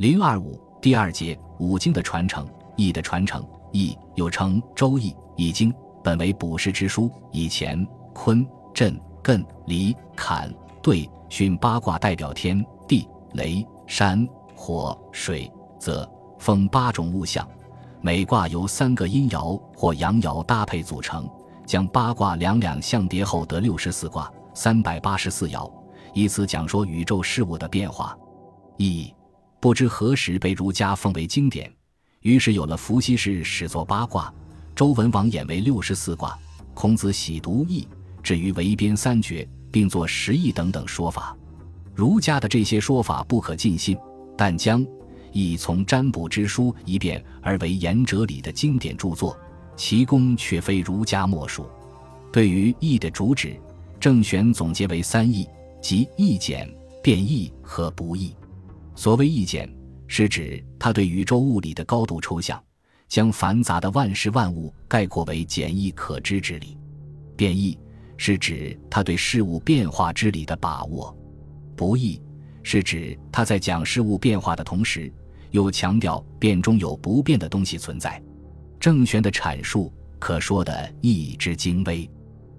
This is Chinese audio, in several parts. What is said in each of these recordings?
零二五第二节五经的传承，易的传承。易又称《周易》《易经》，本为卜筮之书，以乾、坤、震、艮、离、坎、兑、巽八卦代表天地雷山火水泽风八种物象，每卦由三个阴爻或阳爻搭配组成，将八卦两两相叠后得六十四卦，三百八十四爻，以此讲说宇宙事物的变化。易不知何时被儒家奉为经典。于是有了伏羲氏始作八卦，周文王演为六十四卦，孔子喜读易，至于围编三绝，并作十义等等说法。儒家的这些说法不可尽信，但将易从占卜之书一变而为言哲理的经典著作，其功却非儒家莫属。对于易的主旨，郑玄总结为三易，即易简、变易和不易。所谓易简。是指他对宇宙物理的高度抽象，将繁杂的万事万物概括为简易可知之理；变易是指他对事物变化之理的把握；不易是指他在讲事物变化的同时，又强调变中有不变的东西存在。郑玄的阐述可说的易之精微。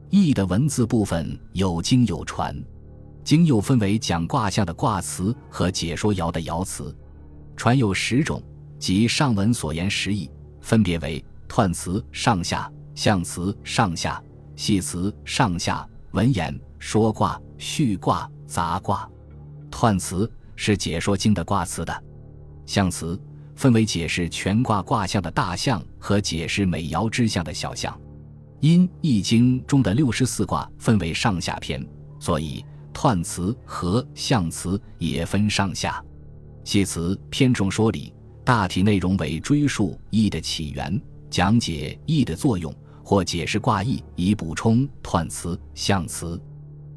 易的文字部分有经有传，经又分为讲卦象的卦辞和解说爻的爻辞。传有十种，即上文所言十义，分别为彖辞上下、象辞上下、系辞上下、文言、说卦、序卦、杂卦。彖辞是解说经的卦辞的，象辞分为解释全卦卦象的大象和解释每爻之象的小象。因《易经》中的六十四卦分为上下篇，所以彖辞和象辞也分上下。系辞偏重说理，大体内容为追溯易的起源，讲解易的作用，或解释卦意，以补充彖辞、象辞。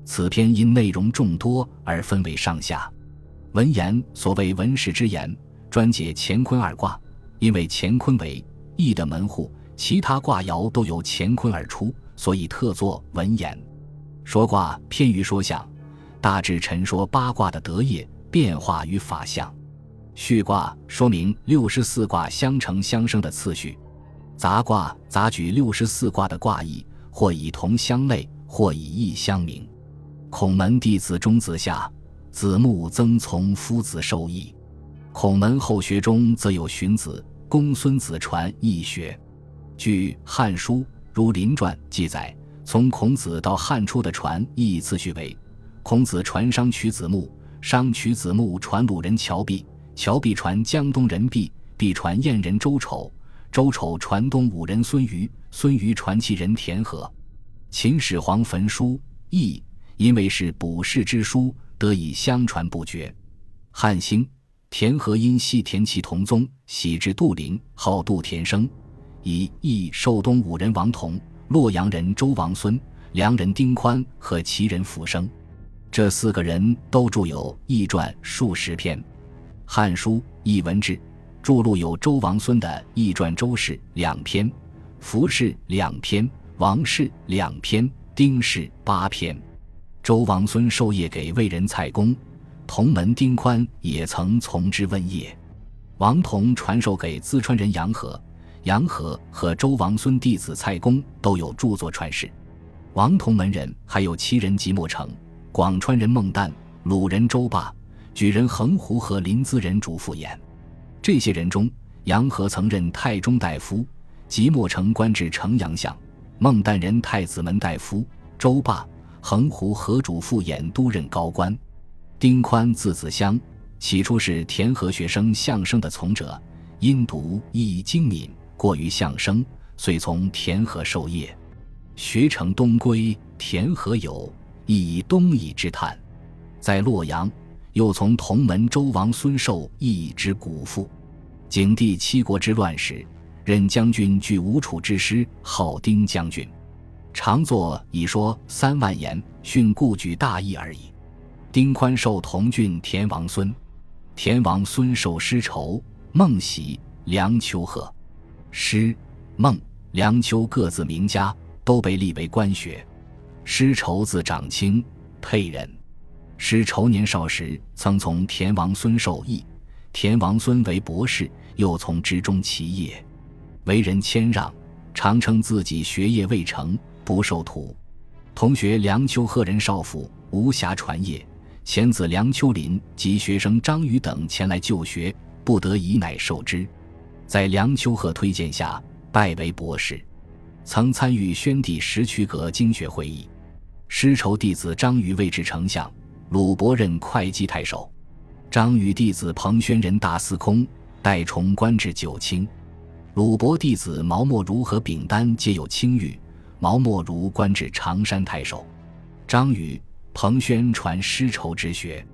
此篇因内容众多而分为上下。文言所谓文史之言，专解乾坤二卦，因为乾坤为易的门户，其他卦爻都由乾坤而出，所以特作文言。说卦偏于说象，大致陈说八卦的得业。变化与法相，序卦说明六十四卦相承相生的次序，杂卦杂举六十四卦的卦意，或以同相类，或以异相名。孔门弟子中子夏，子木曾从夫子受益。孔门后学中则有荀子、公孙子传易学。据《汉书·儒林传》记载，从孔子到汉初的传易次序为：孔子传商取子木。商取子木传鲁人乔弼，乔弼传江东人毕，毕传燕人周丑，周丑传东武人孙瑜，孙瑜传其人田和。秦始皇焚书易，因为是卜筮之书，得以相传不绝。汉兴，田和因系田齐同宗，徙至杜陵，号杜田生，以义受东武人王同、洛阳人周王孙、梁人丁宽和齐人傅生。这四个人都著有《易传》数十篇，《汉书·艺文志》著录有周王孙的《易传》周氏两篇，符氏两篇，王氏两篇，丁氏八篇。周王孙授业给魏人蔡公，同门丁宽也曾从之问业。王同传授给淄川人杨和，杨和和周王孙弟子蔡公都有著作传世。王同门人还有七人即墨城。广川人孟旦、鲁人周霸、举人横胡和临淄人主父偃，这些人中，杨和曾任太中大夫，即墨城官至城阳相；孟旦任太子门大夫，周霸、横胡和主父偃都任高官。丁宽字子襄，起初是田和学生相声的从者，因读易精敏，过于相声，遂从田和授业，学成东归，田和有。亦以东夷之叹，在洛阳，又从同门周王孙受义之古父。景帝七国之乱时，任将军据吴楚之师，号丁将军，常作以说三万言，训故举大义而已。丁宽受同郡田王孙，田王孙受师仇、孟喜、梁丘贺，师、孟、梁丘各自名家，都被立为官学。师仇字长卿，沛人。师仇年少时曾从田王孙受益，田王孙为博士，又从之中其业，为人谦让，常称自己学业未成，不受徒。同学梁丘贺人少府，无暇传业。前子梁丘林及学生张宇等前来就学，不得已乃受之。在梁丘贺推荐下，拜为博士，曾参与宣帝石渠阁经学会议。师仇弟子张禹位至丞相，鲁伯任会稽太守。张禹弟子彭宣任大司空，代崇官至九卿。鲁伯弟子毛默如和丙丹皆有清誉，毛默如官至常山太守。张宇、彭宣传师仇之学。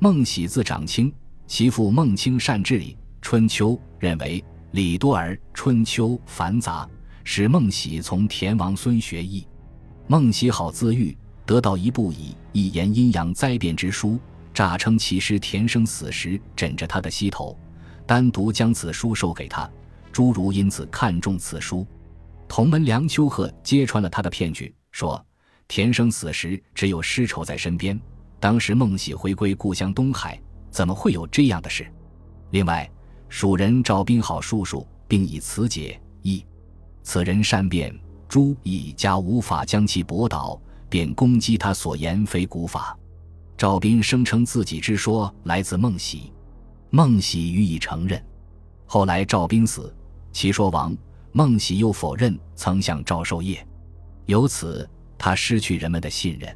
孟喜字长卿，其父孟卿善治理，《春秋》认为礼多而《春秋》繁杂，使孟喜从田王孙学艺。孟喜好自喻，得到一部以一言阴阳灾变之书，诈称其师田生死时枕着他的膝头，单独将此书授给他。诸如因此看中此书。同门梁丘贺揭穿了他的骗局，说田生死时只有师仇在身边。当时孟喜回归故乡东海，怎么会有这样的事？另外，蜀人赵宾好叔叔，并以此解义。此人善辩，朱以家无法将其驳倒，便攻击他所言非古法。赵斌声称自己之说来自孟喜，孟喜予以承认。后来赵斌死，其说亡，孟喜又否认曾向赵授业，由此他失去人们的信任。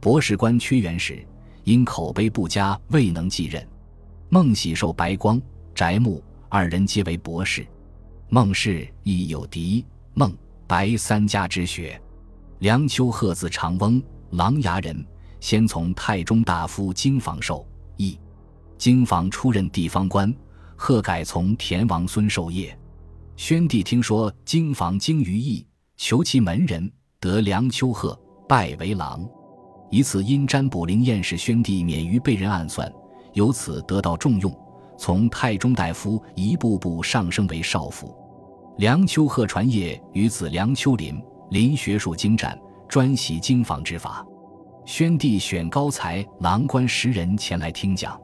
博士官屈原时，因口碑不佳，未能继任。孟喜受白光、翟木二人皆为博士。孟氏亦有嫡孟、白三家之学。梁丘贺字长翁，琅琊人，先从太中大夫京房受义，京房出任地方官，贺改从田王孙授业。宣帝听说京房精于义，求其门人，得梁丘贺，拜为郎。以此因占卜灵验，使宣帝免于被人暗算，由此得到重用，从太中大夫一步步上升为少府。梁丘贺传业于子梁丘林，林学术精湛，专习经房之法。宣帝选高才郎官十人前来听讲，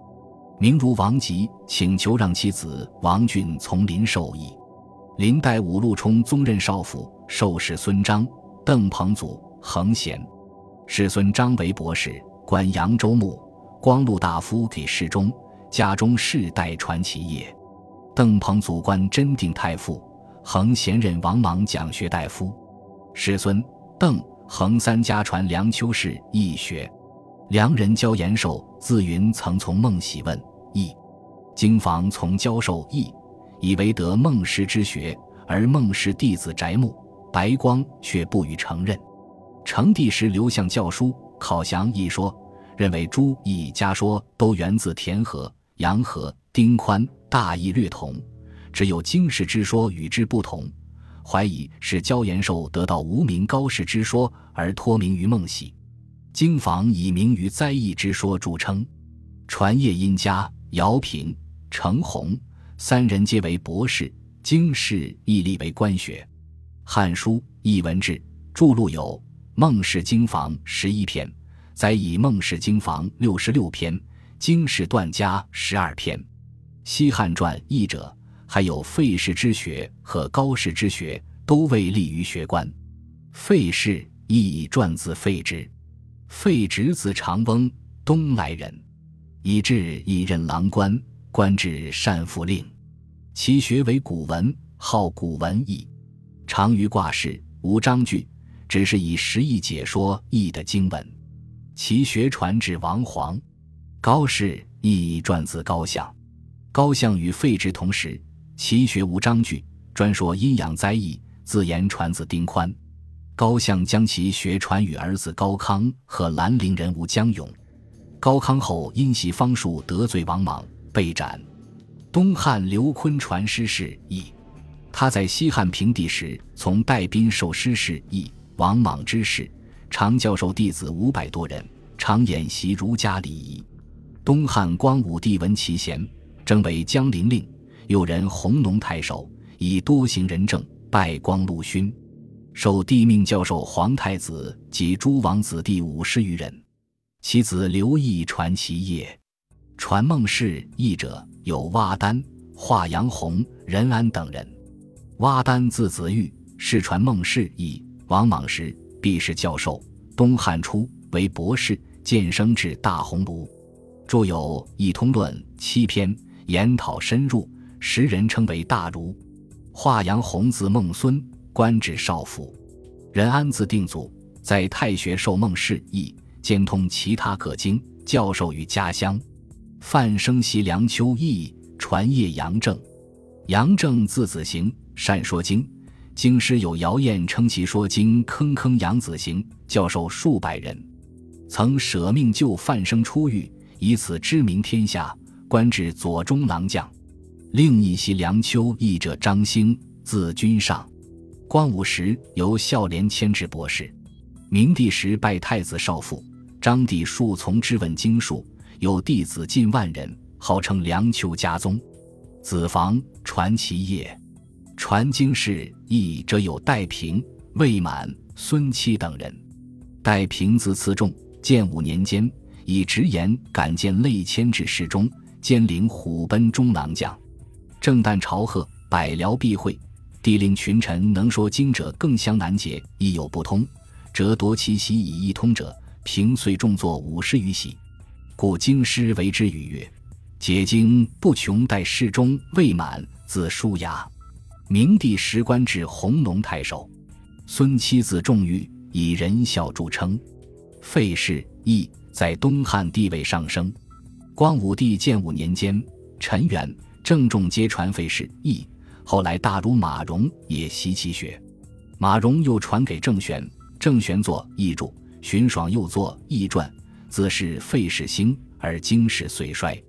名如王吉，请求让其子王俊从林授义。林代武陆冲宗任少府，授使孙章、邓彭祖、恒贤。世孙张为博士，官扬州牧，光禄大夫给侍中，家中世代传其业。邓彭祖官真定太傅，恒贤任王莽讲学大夫。师孙、邓、恒三家传梁丘氏易学。梁人教延寿，自云曾从孟喜问易，经房从教授易，以为得孟氏之学，而孟氏弟子翟牧、白光却不予承认。成帝时刘向教书考详一说，认为朱易家说都源自田和、杨和、丁宽，大意略同，只有经世之说与之不同，怀疑是焦延寿得到无名高士之说而托名于孟喜。经房以名于灾异之说著称，传业殷家、姚平、程弘三人皆为博士，经世亦立为官学。《汉书·艺文志》著录有。孟氏经房十一篇，载以孟氏经房六十六篇，经世段家十二篇。西汉传译者还有费氏之学和高氏之学，都未立于学官。费氏亦传自费之，费直子长翁，东来人，以至亦任郎官，官至善府令。其学为古文，好古文义，长于卦事，无章句。只是以实义解说义的经文，其学传至王皇，高氏亦传自高相，高相与废之同时，其学无章句，专说阴阳灾异，自言传自丁宽。高相将其学传与儿子高康和兰陵人吴江永。高康后因袭方术得罪王莽，被斩。东汉刘琨传师事义，他在西汉平帝时从戴宾受师事义。王莽之事，常教授弟子五百多人，常演习儒家礼仪。东汉光武帝闻其贤，征为江陵令，又人弘农太守，以多行仁政，拜光禄勋。受帝命教授皇太子及诸王子弟五十余人。其子刘毅传其业，传孟氏义者有蛙丹、华阳红、任安等人。蛙丹字子玉，世传孟氏义，王莽时毕士教授，东汉初为博士，渐升至大鸿胪，著有《一通论》七篇，研讨深入，时人称为大儒。华阳洪字孟孙，官至少府。任安字定祖，在太学受孟氏义，兼通其他各经，教授于家乡。范生袭梁丘义，传业杨正。杨正字子行，善说经，经师有谣言称其说经铿铿杨子行，教授数百人。曾舍命救范生出狱，以此知名天下，官至左中郎将。另一袭梁丘义者张兴，字君上。光武时由孝廉迁至博士，明帝时拜太子少傅。张帝数从之问经术，有弟子近万人，号称梁丘家宗。子房传其业，传经士义者有戴平、魏满、孙期等人。戴平字次仲，建武年间以直言敢谏类迁至侍中，兼领虎贲中郎将。正旦朝贺，百僚必会。帝令群臣能说经者更相难解，亦有不通，则夺其席以一通者，平遂重作五十余席。故京师为之语曰：“解经不穷，待侍中未满，自书牙。”明帝时官至弘农太守。孙妻子重玉，以仁孝著称。费氏义在东汉地位上升。光武帝建武年间，陈元、郑重皆传费氏义。后来，大儒马融也习其学，马融又传给郑玄，郑玄作译注，荀爽又作译传，自是费氏兴而经世遂衰。